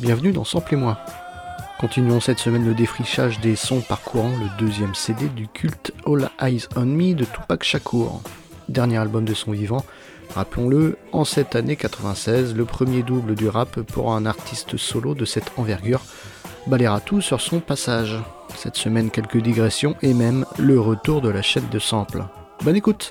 Bienvenue dans Sample et moi. Continuons cette semaine le défrichage des sons parcourant le deuxième CD du culte All Eyes on Me de Tupac Shakur. Dernier album de son vivant, rappelons-le, en cette année 96, le premier double du rap pour un artiste solo de cette envergure balayera tout sur son passage. Cette semaine, quelques digressions et même le retour de la chaîne de samples. Bonne écoute!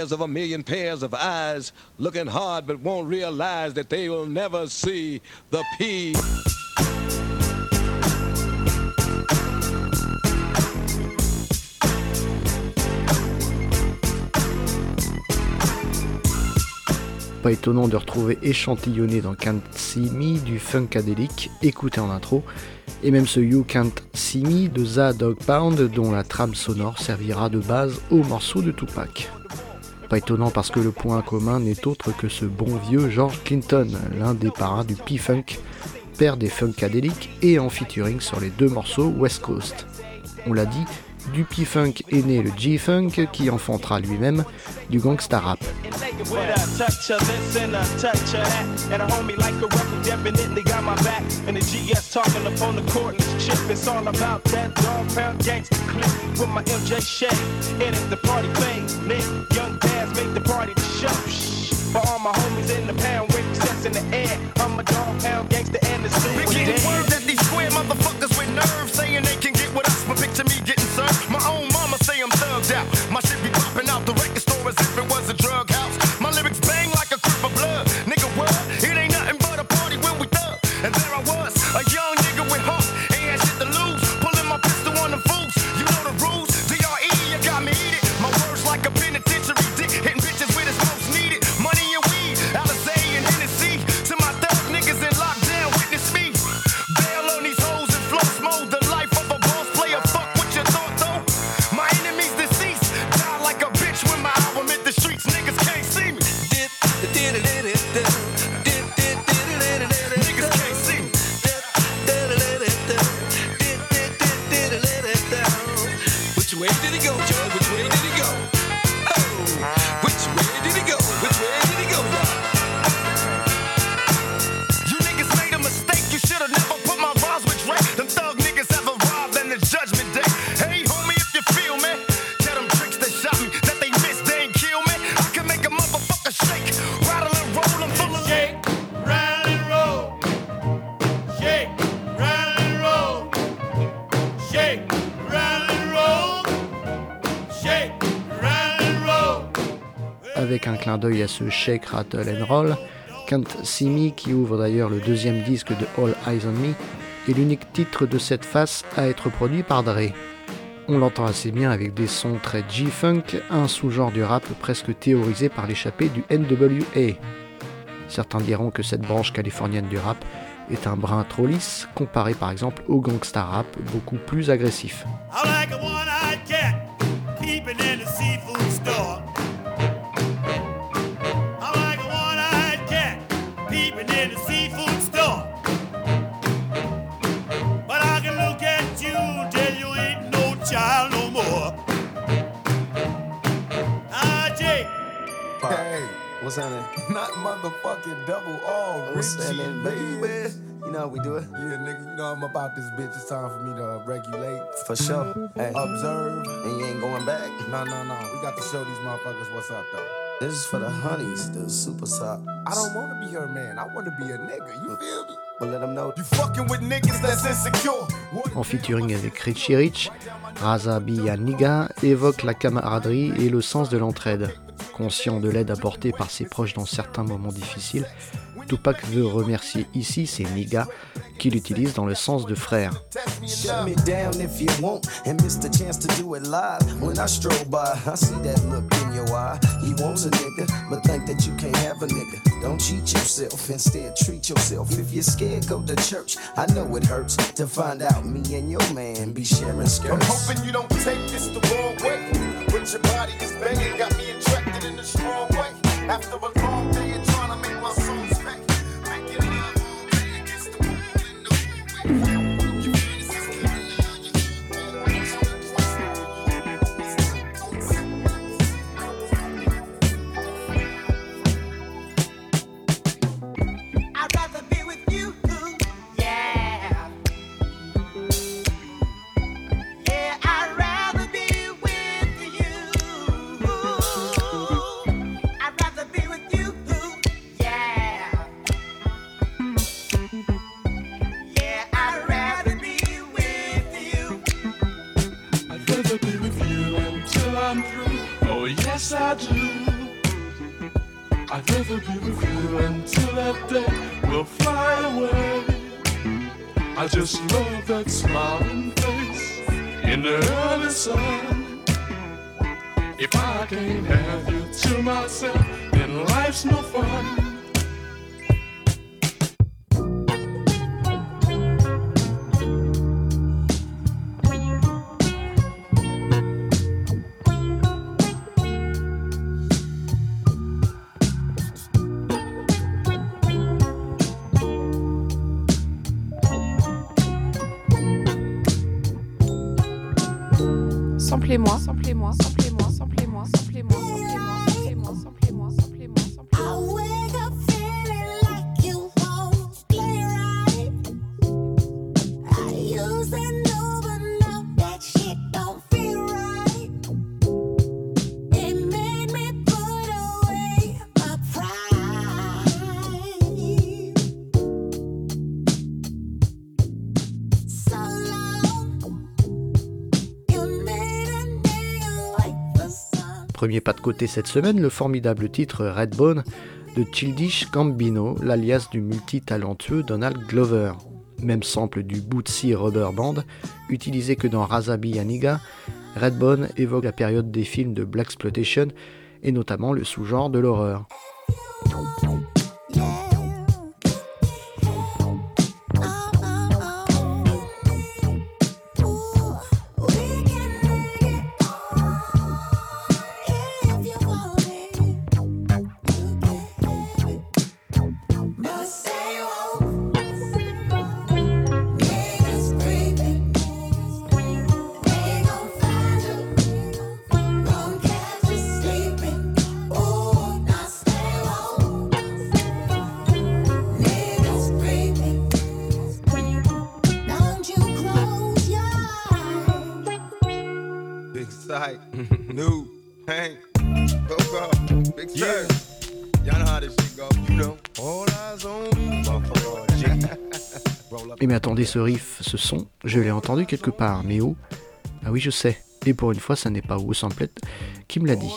Of a million pairs of eyes looking hard but won't realize that they will never see the P. Pas étonnant de retrouver échantillonné dans Can't See Me du funkadélique écouté en intro, et même ce You Can't See Me de The Dog Pound dont la trame sonore servira de base au morceau de Tupac. Pas étonnant parce que le point commun n'est autre que ce bon vieux George Clinton, l'un des parrains du P-Funk, père des Funkadelic et en featuring sur les deux morceaux West Coast. On l'a dit, du P-Funk est né le G-Funk qui enfantera lui-même du gangsta rap. Way did he go, George? Which way did d'œil à ce Shake, Rattle and Roll. Can't See Me, qui ouvre d'ailleurs le deuxième disque de All Eyes on Me, est l'unique titre de cette face à être produit par Dre. On l'entend assez bien avec des sons très G-Funk, un sous-genre du rap presque théorisé par l'échappée du NWA. Certains diront que cette branche californienne du rap est un brin trop lisse, comparé par exemple au gangsta rap beaucoup plus agressif. Motherfucking double R. What's happening, baby? You know how we do it? Yeah, nigga, you know I'm about this bitch. It's time for me to regulate. For sure. Hey. Observe. And you ain't going back? No, no, no. We got to show these motherfuckers what's up, though. This is for the honeys, the super sock. I don't want to be her man. I want to be a nigga. You feel me? Well, let them know. You fucking with niggas that's insecure. En featuring avec Richie Rich, Raza Niga évoque la camaraderie et le sens de l'entraide conscient de l'aide apportée par ses proches dans certains moments difficiles, Tupac veut remercier ici ses niggas qu'il utilise dans le sens de frère. Your body is banging. In a strong way. After a just love that smiling face in the early sun. If I can't have you to myself, then life's no fun. Samplez-moi, samplez-moi, samplez-moi, samplez-moi, samplez-moi, Premier pas de côté cette semaine, le formidable titre Redbone de Childish Gambino, l'alias du multitalentueux Donald Glover. Même sample du Bootsy Rubber Band, utilisé que dans Razabi Yaniga, Redbone évoque la période des films de Blaxploitation et notamment le sous-genre de l'horreur. ce riff, ce son Je l'ai entendu quelque part, mais où? Ah oui, je sais. Et pour une fois, ça n'est pas Wu Samplette qui me l'a dit.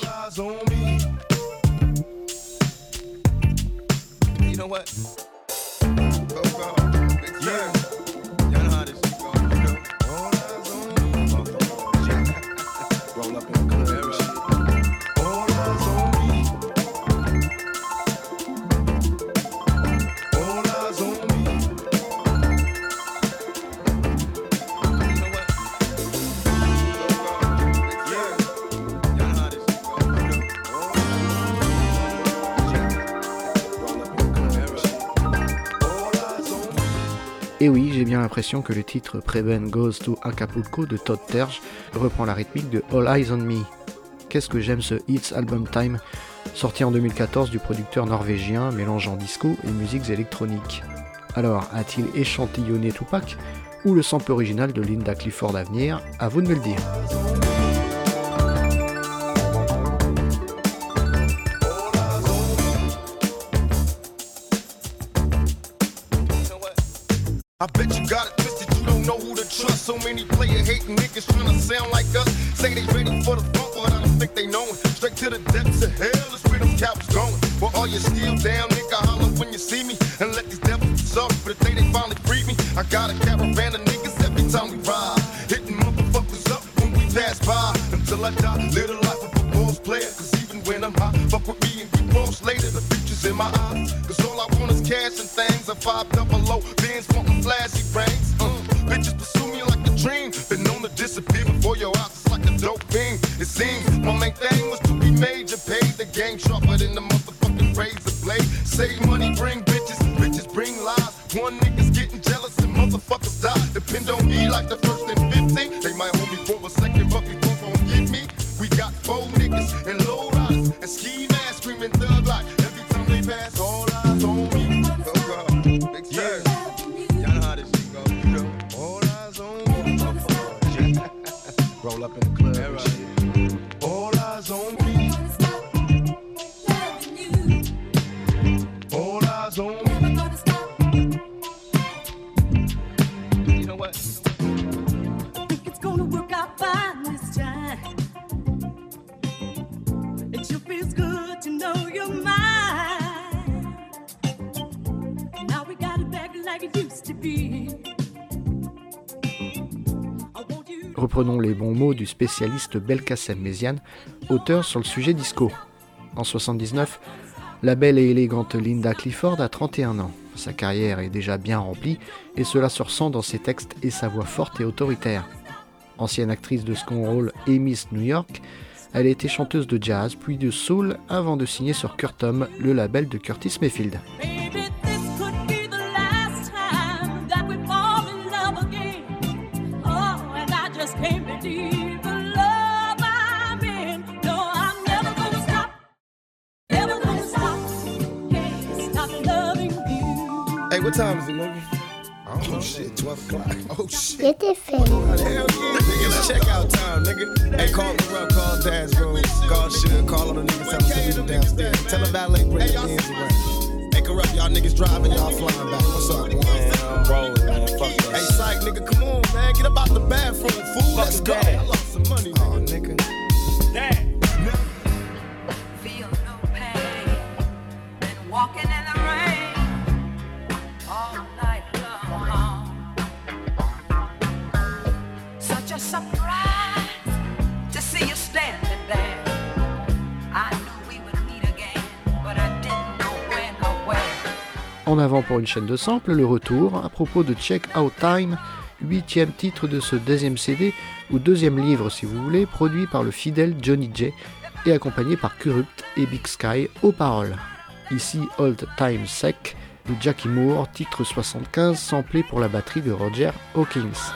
Que le titre Preben Goes to Acapulco de Todd Terje reprend la rythmique de All Eyes on Me. Qu'est-ce que j'aime ce Hits Album Time, sorti en 2014 du producteur norvégien mélangeant disco et musiques électroniques. Alors, a-t-il échantillonné Tupac ou le sample original de Linda Clifford à venir? À vous de me le dire. I bet you got it twisted, you don't know who to trust. So many player hating niggas trying to sound like us. Say they ready for the funk, but I don't think they know it. Straight to the depths of hell is where them cows going. Well, all you still down, nigga, holler when you see me. And let these devils be sorry for the day they finally free me. I got a caravan of niggas every time we ride. Hitting motherfuckers up when we pass by. Until I die, live the life of a boss player. Cause even when I'm high, fuck with me and get boss later. The future's in my eyes. Cause all I want is cash and things. A five double low, Benz wanting flashy rings. Uh, bitches pursue me like a dream. Been known to disappear before your eyes. It's like a dope beam. It seems my main thing was to be major. Paid the game sharper than the motherfucking razor blade. Save money, bring spécialiste Belkacem Méziane, auteur sur le sujet disco. En 79, la belle et élégante Linda Clifford a 31 ans. Sa carrière est déjà bien remplie et cela se ressent dans ses textes et sa voix forte et autoritaire. Ancienne actrice de second rôle et Miss New York, elle a été chanteuse de jazz puis de soul avant de signer sur Curtom, le label de Curtis Mayfield. Shit. C'était fait. Hell yeah, nigga. It's check out time, nigga. Hey, call the rep, call Dad's room, call Sugar, call all the niggas, tell them to meet downstairs. Tell the valet bring the ends around. Hey, corrupt, y'all niggas driving, y'all flying back. What's up, man? I'm rolling, man. Fuck that. Hey, psych, nigga, come on, man. Get up out the bathroom, fool. Let's go. I En avant pour une chaîne de samples, le retour à propos de Check Out Time, huitième titre de ce deuxième CD, ou deuxième livre si vous voulez, produit par le fidèle Johnny J et accompagné par Kurupt et Big Sky aux paroles. Ici Old Time Sec de Jackie Moore, titre 75, samplé pour la batterie de Roger Hawkins.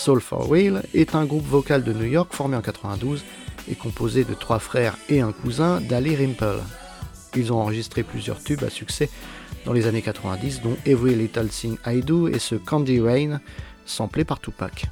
Soul for Wheel est un groupe vocal de New York formé en 92 et composé de trois frères et un cousin d'Ali Rimple. Ils ont enregistré plusieurs tubes à succès dans les années 90, dont Every Little Thing I Do et ce Candy Rain, samplé par Tupac.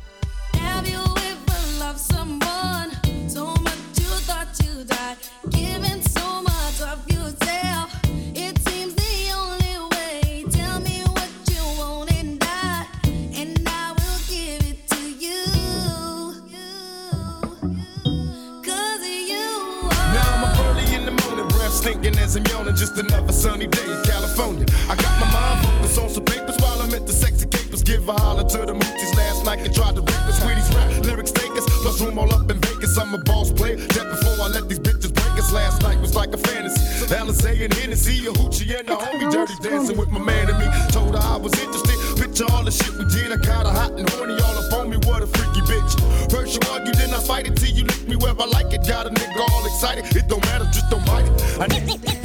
Sunny day in California. I got my mind focused on some papers while I'm at the sexy capers. Give a holler to the moochies last night and tried to rape us. Sweeties rap, lyrics take us. Plus room all up in Vegas. I'm a boss player. Just before I let these bitches break us. Last night was like a fantasy. Alizé and Hennessy, a hoochie and a homie dirty dancing with my man and me. Told her I was interested. Picture all the shit we did. I got her hot and horny all up on me. What a freaky bitch. First you argue, then I fight it till you lick me where I like it. Got a nigga all excited. It don't matter, just don't bite it. I need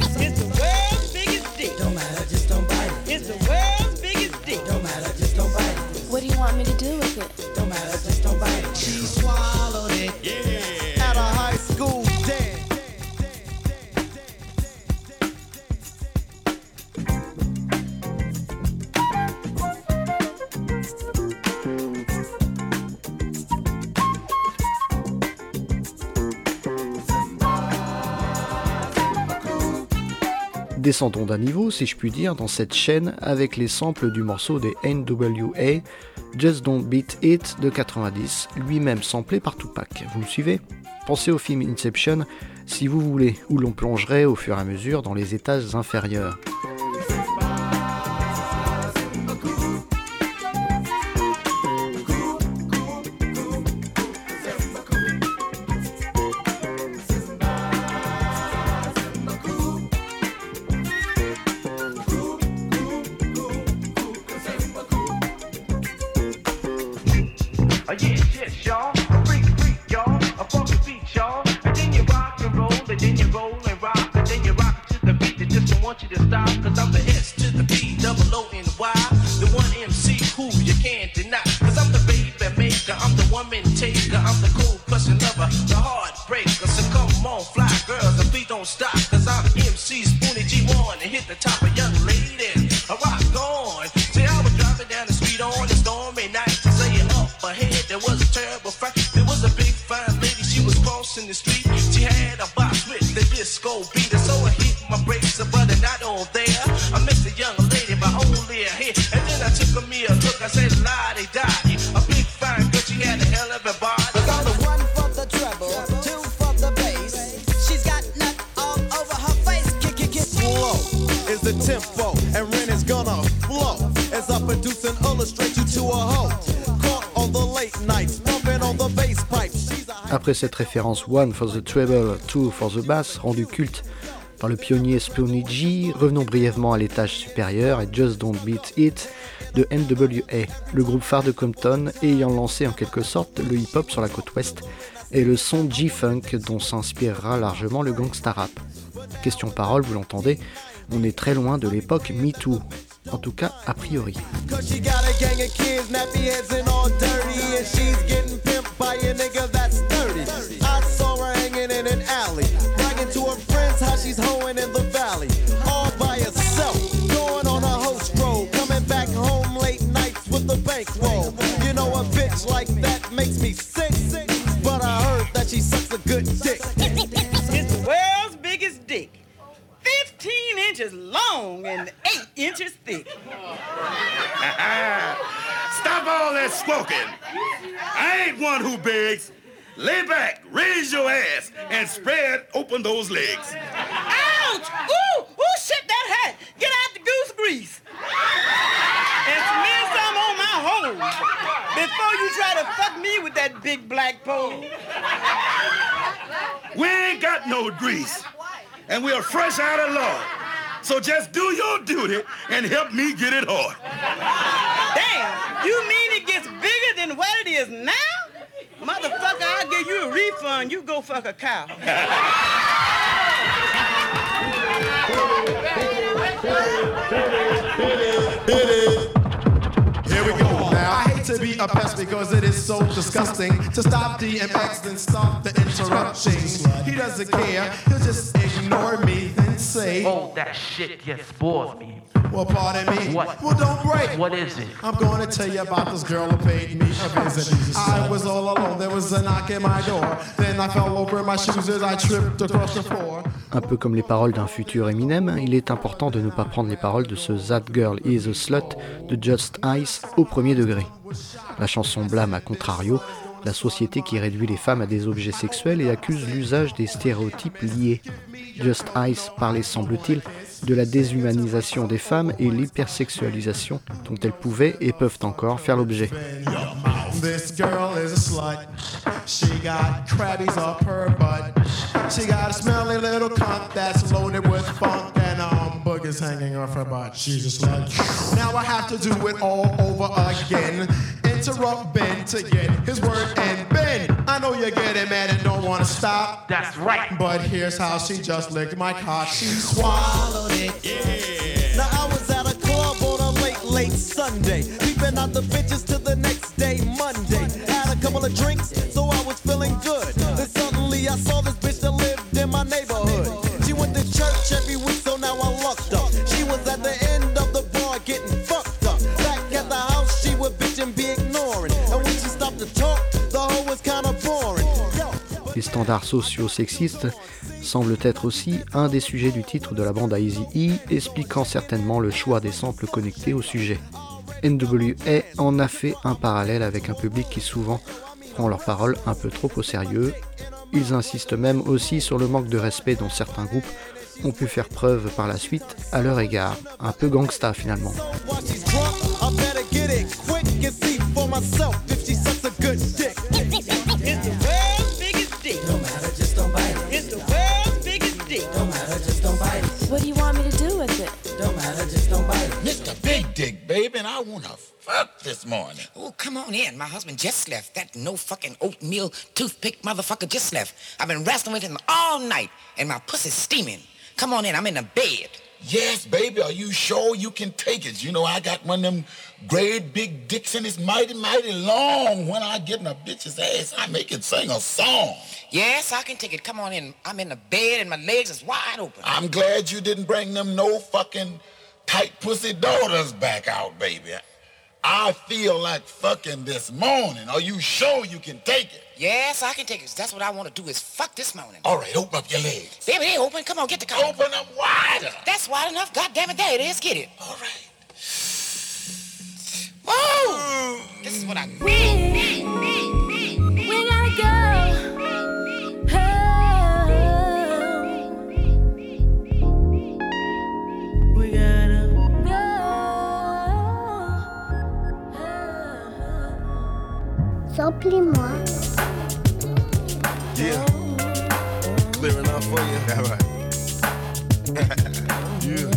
Descendons d'un niveau, si je puis dire, dans cette chaîne avec les samples du morceau des NWA, Just Don't Beat It de 90, lui-même samplé par Tupac. Vous me suivez? Pensez au film Inception si vous voulez, où l'on plongerait au fur et à mesure dans les étages inférieurs. The street. Après cette référence One for the treble, Two for the bass, rendue culte par le pionnier Spoonie G, revenons brièvement à l'étage supérieur et Just Don't Beat It de NWA, le groupe phare de Compton ayant lancé en quelque sorte le hip-hop sur la côte ouest et le son G-Funk dont s'inspirera largement le gangsta rap. Question parole, vous l'entendez, on est très loin de l'époque MeToo, en tout cas a priori. Makes me sick, but I heard that she sucks a good dick. It's the world's biggest dick. 15 inches long and 8 inches thick. Stop all that smoking. I ain't one who begs. Lay back, raise your ass, and spread open those legs. Ouch! Ooh! Ooh, shit that hat! Get out the goose grease! And smear some on my hole before you try to fuck me with that big black pole. We ain't got no grease, and we are fresh out of law. So just do your duty and help me get it hard. Damn! You mean it gets bigger than what it is now? Motherfucker, I'll give you a refund. You go fuck a cow. Here to be a pest because it is so disgusting to stop DMX and stop the interruptions. He doesn't care, he'll just ignore me, and say, Oh, that shit just bores me. Well, pardon me. What? Well, don't break. What is it? I'm going to tell you about this girl who paid me a visit. I was all alone. There was a knock at my door. Then I fell over my shoes as I tripped across the floor. Un peu comme les paroles d'un futur Eminem, il est important de ne pas prendre les paroles de ce That Girl is a Slut de Just Ice au premier degré. La chanson blâme à contrario la société qui réduit les femmes à des objets sexuels et accuse l'usage des stéréotypes liés. Just Ice parlait, semble-t-il, de la déshumanisation des femmes et l'hypersexualisation dont elles pouvaient et peuvent encore faire l'objet. She got a smelly little cunt that's loaded with funk and um hanging off her butt. Now I have to do it all over again. Interrupt Ben to get his word and Ben. I know you're getting mad and don't wanna stop. That's right. But here's how she just licked my cock. She swallowed it. Yeah. Now I was at a club on a late, late Sunday. Peeping out the bitches to the next day, Monday. Had a couple of drinks, so I was feeling good. Then suddenly I saw this bitch that lived in my neighborhood. She went to church every week, Les standards sociaux sexistes semblent être aussi un des sujets du titre de la bande à Easy E, expliquant certainement le choix des samples connectés au sujet. NWA en a fait un parallèle avec un public qui souvent prend leurs paroles un peu trop au sérieux. Ils insistent même aussi sur le manque de respect dont certains groupes ont pu faire preuve par la suite à leur égard. Un peu gangsta finalement. Wanna fuck this morning. Oh, come on in. My husband just left. That no fucking oatmeal toothpick motherfucker just left. I've been wrestling with him all night, and my pussy's steaming. Come on in. I'm in the bed. Yes, baby, are you sure you can take it? You know, I got one of them great big dicks and it's mighty, mighty long. When I get in a bitch's ass, I make it sing a song. Yes, I can take it. Come on in. I'm in the bed, and my legs is wide open. I'm glad you didn't bring them no fucking tight pussy daughters back out, baby. I feel like fucking this morning. Are you sure you can take it? Yes, I can take it. That's what I want to do is fuck this morning. All right, open up your legs. Baby, they open. Come on, get the car. Open up wider. That's wide enough. God damn it, there it is. Get it. All right. Whoa! This is what I. We gotta go. Go. Samplez-moi. Yeah. Clear enough for you? All right. yeah.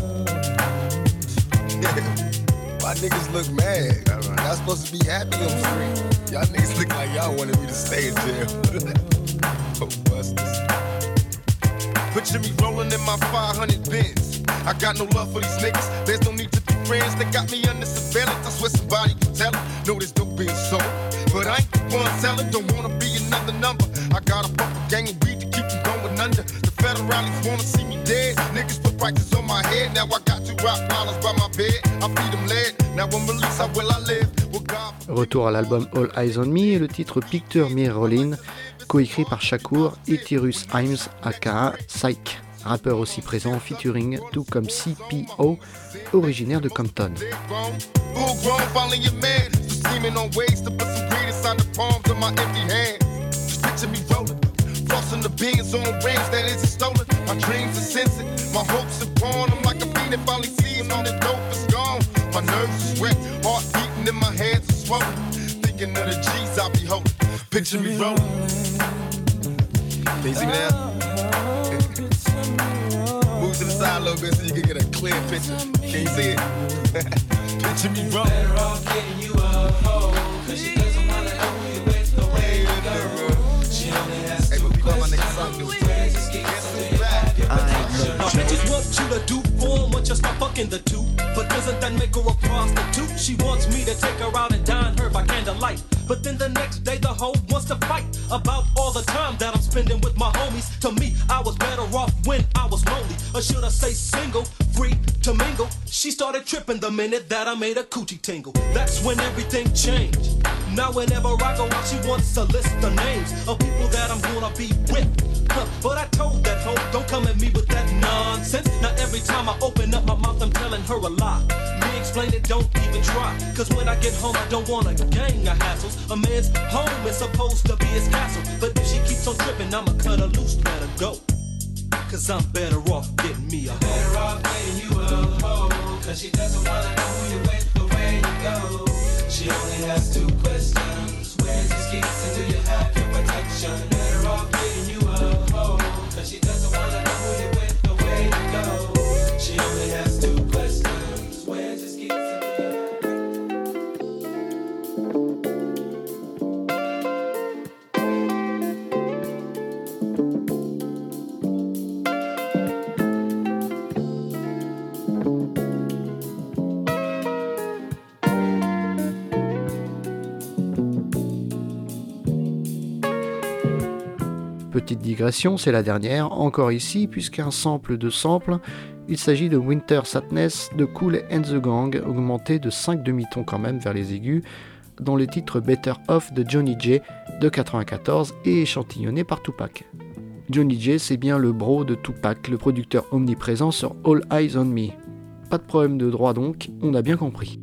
Why niggas look mad? Y'all supposed to be happy on the street. Y'all niggas look like y'all wanted me to stay in jail. oh, busters. Picture me rolling in my 500 bins. I got no love for these niggas. There's no need to be friends. They got me under surveillance. I swear somebody can tell it. No, there's no being sold. Retour à l'album All Eyes on Me et le titre Picture Me Rollin, coécrit par Shakur et Himes aka Psych, rappeur aussi présent featuring tout comme CPO, originaire de Compton. Full grown, following your man. Just scheming on ways to put some greed inside the palms of my empty hands. Just picture me rolling. Flossing the beans on rings that isn't stolen. My dreams are sensing. My hopes are born. I'm like a fiend that finally sees on the dope is gone. My nerves are wet. Heart beating in my hands are swollen. Thinking of the G's I be holding. Picture me rolling. Can you see me now? Move to the side a little bit so you can get a clear picture. Can you see it? picture me rolling. Better off getting you a hoe. Cause she doesn't wanna know you with the way you go. She only has hey, but we call my nigga son dude. Bitches want you to do for or just stop fucking the two. But doesn't that make her a prostitute? She wants me to take her out and dine her by candlelight. But then the next day the hoe wants to fight. about all the time that I'm spending with my homies. To me, I was better off when I was lonely. Or should I say single, free to mingle? She started tripping the minute that I made a coochie tingle. That's when everything changed. Now whenever I go out, she wants to list the names of people that I'm gonna be with. But I told that hoe, don't come at me with that nonsense. Now every time I open up my mouth, I'm telling her a lie. Me explain it, don't even try. Cause when I get home, I don't want a gang of hassles. A man's home is supposed to be his castle. But if she keeps on tripping, I'ma cut her loose, let her go. Cause I'm better off getting me a hoe. Better off getting you a hoe. Cause she doesn't wanna know who you're with, but where you go. She only has two questions. Where's your keys and do you have your protection? She doesn't wanna know who you're with, but where you go. She only has two Petite digression, c'est la dernière, encore ici, puisqu'un sample de sample, il s'agit de Winter Sadness de Cool and the Gang, augmenté de 5 demi-tons quand même vers les aigus, dans le titre Better Off de Johnny J de 94 et échantillonné par Tupac. Johnny J, c'est bien le bro de Tupac, le producteur omniprésent sur All Eyes on Me. Pas de problème de droit donc, on a bien compris.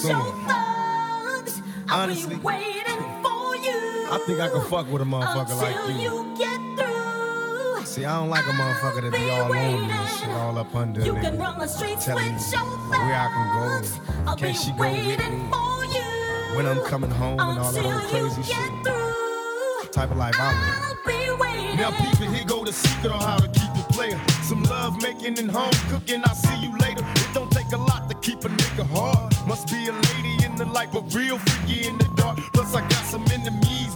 Streets Hey, yo, with Storm. your thugs. I'll Honestly, be waiting for you. I think I can fuck with a motherfucker like you. you get through. See, I don't like a motherfucker that be all on me and shit, all up under You me. can run the streets Telling me with your where I can go. I'll Can be she go with waiting me? for you. When I'm coming home and all that you crazy get shit. through. Type of life I I'll be waiting. live. Now, people, here go the secret on how to keep it player. Some love making and home cooking. I'll see you later. It don't take a lot to keep a nigga hard. Be a lady in the light, but real freaky in the dark. Plus, I got some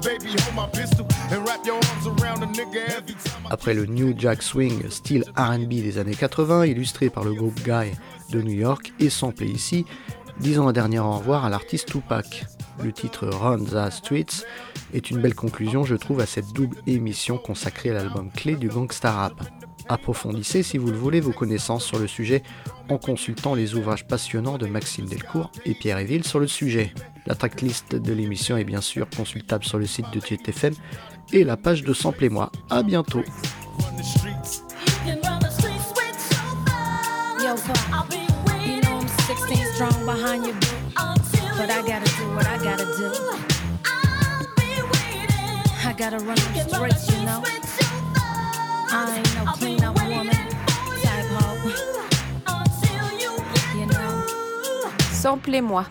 baby. Hold my pistol and wrap your arms around a nigga every time. Après le New Jack Swing, style RB des années 80, illustré par le groupe Guy de New York et samplé ici, disons un dernier au revoir à l'artiste Tupac. Le titre Run the Streets est une belle conclusion, je trouve, à cette double émission consacrée à l'album clé du gangsta rap. Approfondissez, si vous le voulez, vos connaissances sur le sujet en consultant les ouvrages passionnants de Maxime Delcourt et Pierre Eville sur le sujet. La tracklist de l'émission est bien sûr consultable sur le site de TTFM et la page de Sample et moi. À bientôt. Samplez-moi.